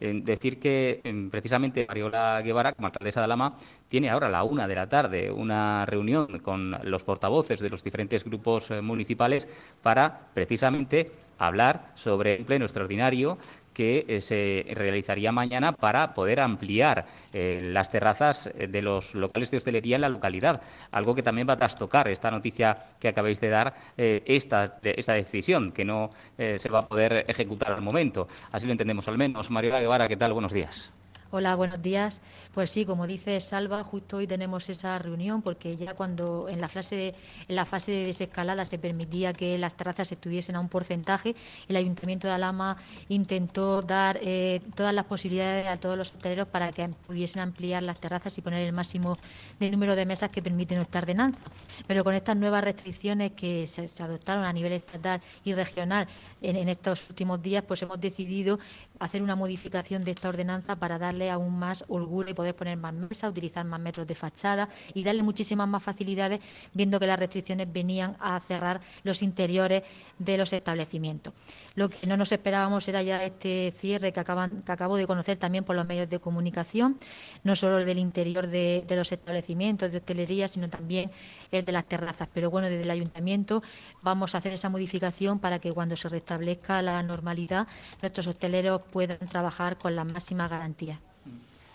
decir que precisamente Mariola Guevara, como alcaldesa de Alama, tiene ahora a la una de la tarde una reunión con los portavoces de los diferentes grupos eh, municipales para precisamente hablar sobre el pleno extraordinario que eh, se realizaría mañana para poder ampliar eh, las terrazas de los locales de hostelería en la localidad. Algo que también va a trastocar esta noticia que acabáis de dar, esta, esta decisión que no se va a poder ejecutar al momento. Así lo entendemos al menos. Mariola Guevara, ¿qué tal? Buenos días. Hola, buenos días. Pues sí, como dice Salva, justo hoy tenemos esa reunión porque ya cuando en la fase de, en la fase de desescalada se permitía que las terrazas estuviesen a un porcentaje, el Ayuntamiento de Alama intentó dar eh, todas las posibilidades a todos los hoteleros para que pudiesen ampliar las terrazas y poner el máximo de número de mesas que permite nuestra ordenanza. Pero con estas nuevas restricciones que se, adoptaron a nivel estatal y regional en, en estos últimos días, pues hemos decidido hacer una modificación de esta ordenanza para darle aún más holgura y poder poner más mesas, utilizar más metros de fachada y darle muchísimas más facilidades, viendo que las restricciones venían a cerrar los interiores de los establecimientos. Lo que no nos esperábamos era ya este cierre que, acabo de conocer también por los medios de comunicación, no solo el del interior de, de los establecimientos de hostelería, sino también el de las terrazas. Pero bueno, desde el ayuntamiento vamos a hacer esa modificación para que cuando se restablezca la normalidad, nuestros hosteleros puedan trabajar con la máxima garantía.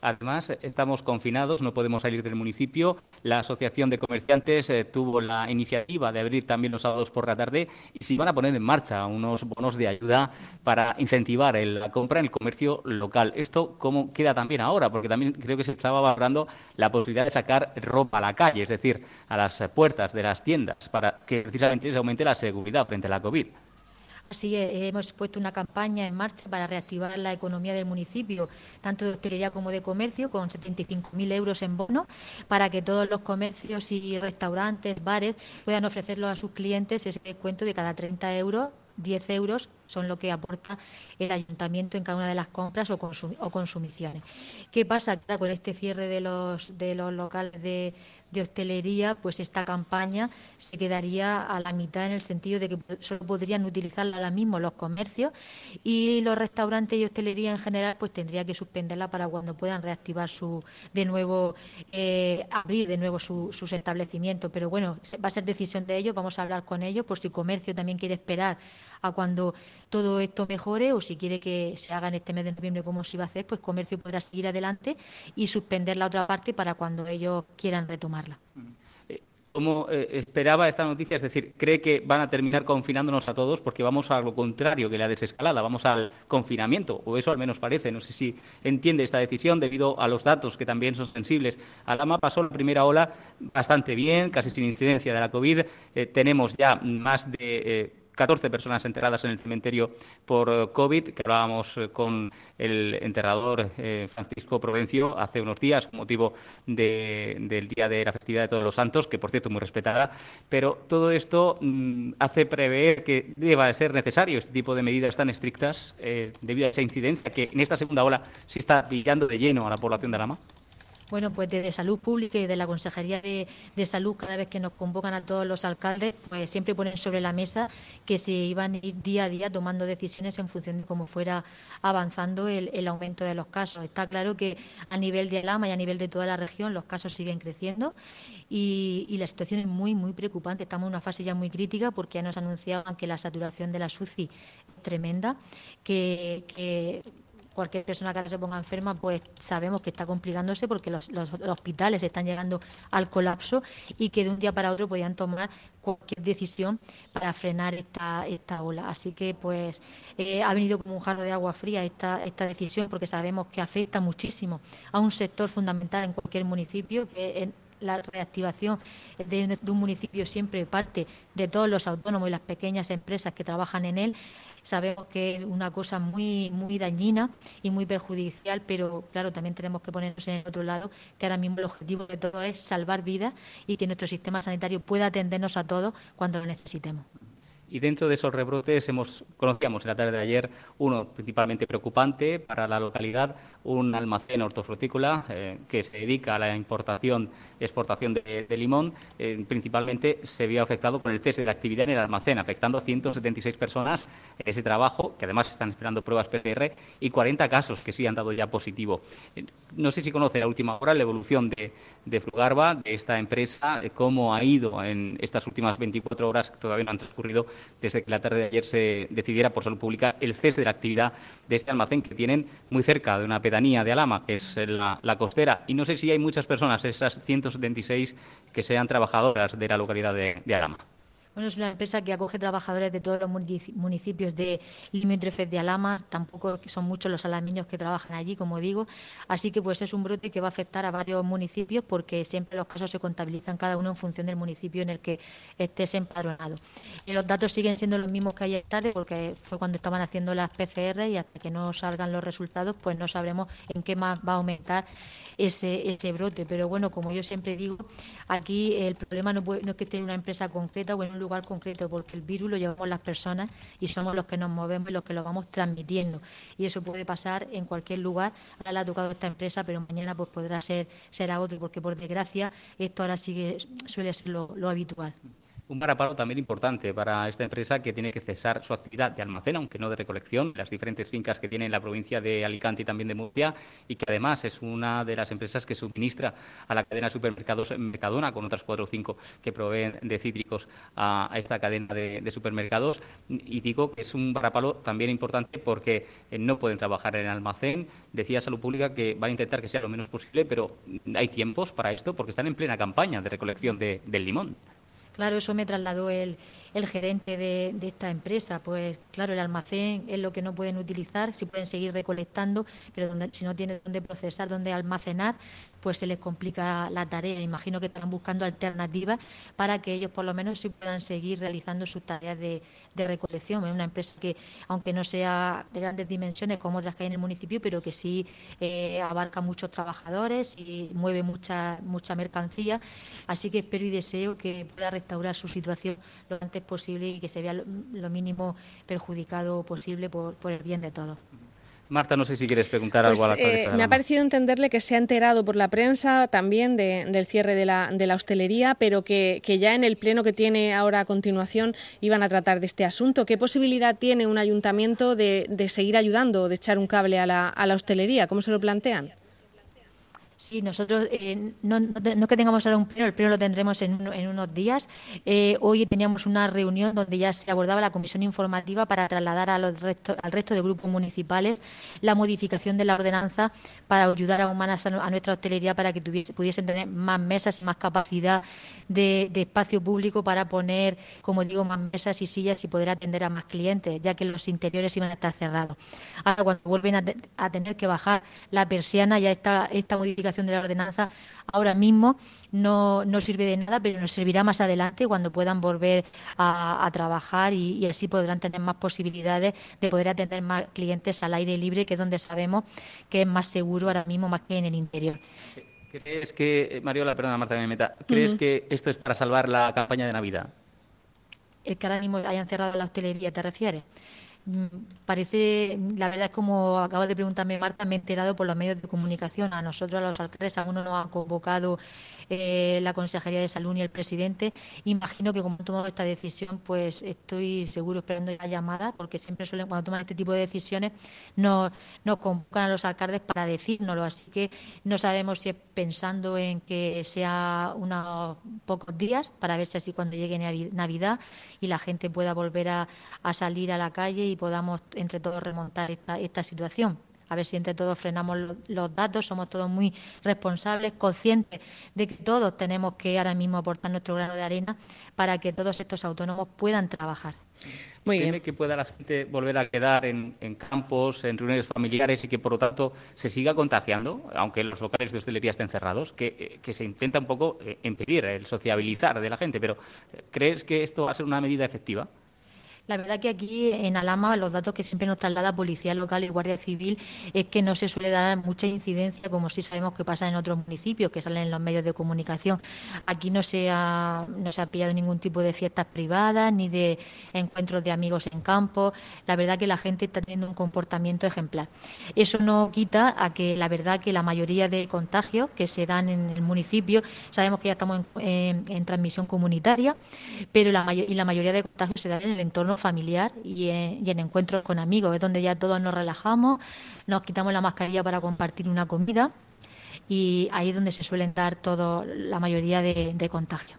Además, estamos confinados, no podemos salir del municipio. La Asociación de Comerciantes eh, tuvo la iniciativa de abrir también los sábados por la tarde y se van a poner en marcha unos bonos de ayuda para incentivar la compra en el comercio local. ¿Esto cómo queda también ahora? Porque también creo que se estaba valorando la posibilidad de sacar ropa a la calle, es decir, a las puertas de las tiendas, para que precisamente se aumente la seguridad frente a la COVID. Así hemos puesto una campaña en marcha para reactivar la economía del municipio, tanto de hostelería como de comercio, con 75.000 euros en bono, para que todos los comercios y restaurantes, bares, puedan ofrecerlo a sus clientes ese descuento de cada 30 euros 10 euros son lo que aporta el ayuntamiento en cada una de las compras o, consumiciones. ¿Qué pasa? con este cierre de los, de los locales de, de hostelería, pues esta campaña se quedaría a la mitad en el sentido de que solo podrían utilizarla ahora mismo los comercios y los restaurantes y hostelería en general pues tendría que suspenderla para cuando puedan reactivar su de nuevo eh, abrir de nuevo sus establecimientos pero bueno va a ser decisión de ellos vamos a hablar con ellos por si comercio también quiere esperar a cuando todo esto mejore o si quiere que se haga en este mes de noviembre como se iba a hacer, pues comercio podrá seguir adelante y suspender la otra parte para cuando ellos quieran retomarla. Eh, ¿Cómo eh, esperaba esta noticia? Es decir, ¿cree que van a terminar confinándonos a todos porque vamos a lo contrario que la desescalada, vamos al confinamiento? O eso al menos parece. No sé si entiende esta decisión debido a los datos que también son sensibles. Alama pasó la primera ola bastante bien, casi sin incidencia de la COVID. Eh, tenemos ya más de 14 personas enterradas en el cementerio por eh, COVID, que hablábamos eh, con el enterrador eh, Francisco Provencio hace unos días, con motivo del día de la festividad de Todos los Santos, que por cierto muy respetada, pero todo esto mm, hace prever que deba ser necesario este tipo de medidas tan estrictas debido a esa incidencia que en esta segunda ola se está pillando de lleno a la población de Alama. Bueno, pues desde Salud Pública y de la Consejería de, Salud, cada vez que nos convocan a todos los alcaldes, pues siempre ponen sobre la mesa que se iban a ir día a día tomando decisiones en función de cómo fuera avanzando el, aumento de los casos. Está claro que a nivel de Alama y a nivel de toda la región los casos siguen creciendo y, la situación es muy, muy preocupante. Estamos en una fase ya muy crítica porque ya nos anunciaban que la saturación de la SUCI es tremenda, que, que cualquier persona que ahora se ponga enferma, pues sabemos que está complicándose porque los, hospitales están llegando al colapso y que de un día para otro podían tomar cualquier decisión para frenar esta, esta ola. Así que pues eh, ha venido como un jarro de agua fría esta, esta decisión porque sabemos que afecta muchísimo a un sector fundamental en cualquier municipio, que es la reactivación de, un municipio siempre parte de todos los autónomos y las pequeñas empresas que trabajan en él. Sabemos que es una cosa muy, muy dañina y muy perjudicial, pero claro, también tenemos que ponernos en el otro lado, que ahora mismo el objetivo de todo es salvar vidas y que nuestro sistema sanitario pueda atendernos a todos cuando lo necesitemos. Y dentro de esos rebrotes hemos conocíamos en la tarde de ayer uno principalmente preocupante para la localidad, un almacén hortofrutícola eh, que se dedica a la importación y exportación de, limón. Eh, principalmente se vio afectado con el cese de la actividad en el almacén, afectando a 176 personas en ese trabajo, que además están esperando pruebas PCR, y 40 casos que sí han dado ya positivo. Eh, no sé si conoce a última hora la evolución de, de Flugarba, de esta empresa, cómo ha ido en estas últimas 24 horas, que todavía no han transcurrido desde que la tarde de ayer se decidiera por salud pública el cese de la actividad de este almacén que tienen muy cerca de una pedanía de Alama, que es la, costera. Y no sé si hay muchas personas, esas 176, que sean trabajadoras de la localidad de Alama. Bueno, es una empresa que acoge trabajadores de todos los municipios de limítrofes de Alama, tampoco son muchos los alamiños que trabajan allí, como digo, así que pues es un brote que va a afectar a varios municipios porque siempre los casos se contabilizan cada uno en función del municipio en el que estés empadronado. Y los datos siguen siendo los mismos que ayer tarde porque fue cuando estaban haciendo las PCR y hasta que no salgan los resultados pues no sabremos en qué más va a aumentar ese, ese brote. Pero bueno, como yo siempre digo, aquí el problema no, es que esté en una empresa concreta o concreto, porque el virus lo llevamos las personas y somos los que nos movemos y los que lo vamos transmitiendo. Y eso puede pasar en cualquier lugar. Ahora le ha tocado esta empresa, pero mañana pues podrá ser, ser a otro, porque por desgracia esto ahora sigue, suele ser lo habitual un paraparo también importante para esta empresa que tiene que cesar su actividad de almacén, aunque no de recolección, las diferentes fincas que tiene en la provincia de Alicante y también de Murcia, y que además es una de las empresas que suministra a la cadena de supermercados Mercadona, con otras cuatro o cinco que proveen de cítricos a, esta cadena de, supermercados. Y digo que es un parapalo también importante porque eh, no pueden trabajar en almacén. Decía Salud Pública que van a intentar que sea lo menos posible, pero hay tiempos para esto porque están en plena campaña de recolección del limón. Claro, eso me trasladó el, el gerente de, esta empresa. Pues claro, el almacén es lo que no pueden utilizar, si pueden seguir recolectando, pero donde, si no tienen dónde procesar, dónde almacenar, pues se les complica la tarea. Imagino que están buscando alternativas para que ellos por lo menos sí puedan seguir realizando sus tareas de, recolección. Es una empresa que, aunque no sea de grandes dimensiones como otras que hay en el municipio, pero que sí eh, abarca muchos trabajadores y mueve mucha, mucha mercancía. Así que espero y deseo que pueda restaurar su situación lo antes posible y que se vea lo, mínimo perjudicado posible por, por el bien de todos. Marta, no sé si quieres preguntar algo a la pues, eh, Me ha parecido entenderle que se ha enterado por la prensa también del cierre de la, de la hostelería, pero que, ya en el pleno que tiene ahora a continuación iban a tratar de este asunto. ¿Qué posibilidad tiene un ayuntamiento de, seguir ayudando, de echar un cable a la, a la hostelería? ¿Cómo se lo plantean? Sí, nosotros eh, no, no, que tengamos ahora un pleno, el pleno lo tendremos en, unos días. Eh, hoy teníamos una reunión donde ya se abordaba la comisión informativa para trasladar a los resto, al resto de grupos municipales la modificación de la ordenanza para ayudar a, humanas, a nuestra hostelería para que tuviese, pudiesen tener más mesas y más capacidad de, espacio público para poner, como digo, más mesas y sillas y poder atender a más clientes, ya que los interiores iban a estar cerrados. Ahora, cuando vuelven a, tener que bajar la persiana, ya esta, esta modificación de la ordenanza ahora mismo no, no sirve de nada, pero nos servirá más adelante cuando puedan volver a, trabajar y, y, así podrán tener más posibilidades de poder atender más clientes al aire libre, que es donde sabemos que es más seguro ahora mismo más que en el interior. ¿Crees que, Mariola, perdona Marta, me meta, ¿crees que esto es para salvar la campaña de Navidad? El que ahora mismo hayan cerrado la hostelería, ¿te refieres? Parece, la verdad es como acaba de preguntarme Marta, me he enterado por los medios de comunicación. A nosotros, a los alcaldes, aún no nos ha convocado eh, la Consejería de Salud ni el presidente. Imagino que como han tomado esta decisión, pues estoy seguro esperando la llamada, porque siempre suelen, cuando toman este tipo de decisiones, nos, nos convocan a los alcaldes para decírnoslo. Así que no sabemos si es pensando en que sea unos pocos días, para ver si así cuando llegue Navidad y la gente pueda volver a, salir a la calle podamos entre todos remontar esta, esta situación a ver si entre todos frenamos los datos, somos todos muy responsables, conscientes de que todos tenemos que ahora mismo aportar nuestro grano de arena para que todos estos autónomos puedan trabajar. Muy ¿Teme que pueda la gente volver a quedar en, campos, en reuniones familiares y que, por lo tanto, se siga contagiando, aunque los locales de hostelería estén cerrados? Que, que se intenta un poco eh, impedir el sociabilizar de la gente, pero ¿crees que esto va a ser una medida efectiva? La verdad que aquí en Alama los datos que siempre nos traslada Policía Local y Guardia Civil es que no se suele dar mucha incidencia como sí sabemos que pasa en otros municipios que salen en los medios de comunicación. Aquí no se ha, no se ha pillado ningún tipo de fiestas privadas ni de encuentros de amigos en campo. La verdad que la gente está teniendo un comportamiento ejemplar. Eso no quita a que la verdad que la mayoría de contagios que se dan en el municipio, sabemos que ya estamos en, transmisión comunitaria, pero la, y la mayoría de contagios se dan en el entorno familiar y en, encuentros con amigos. Es donde ya todos nos relajamos, nos quitamos la mascarilla para compartir una comida y ahí es donde se suelen dar todo, la mayoría de, de contagios.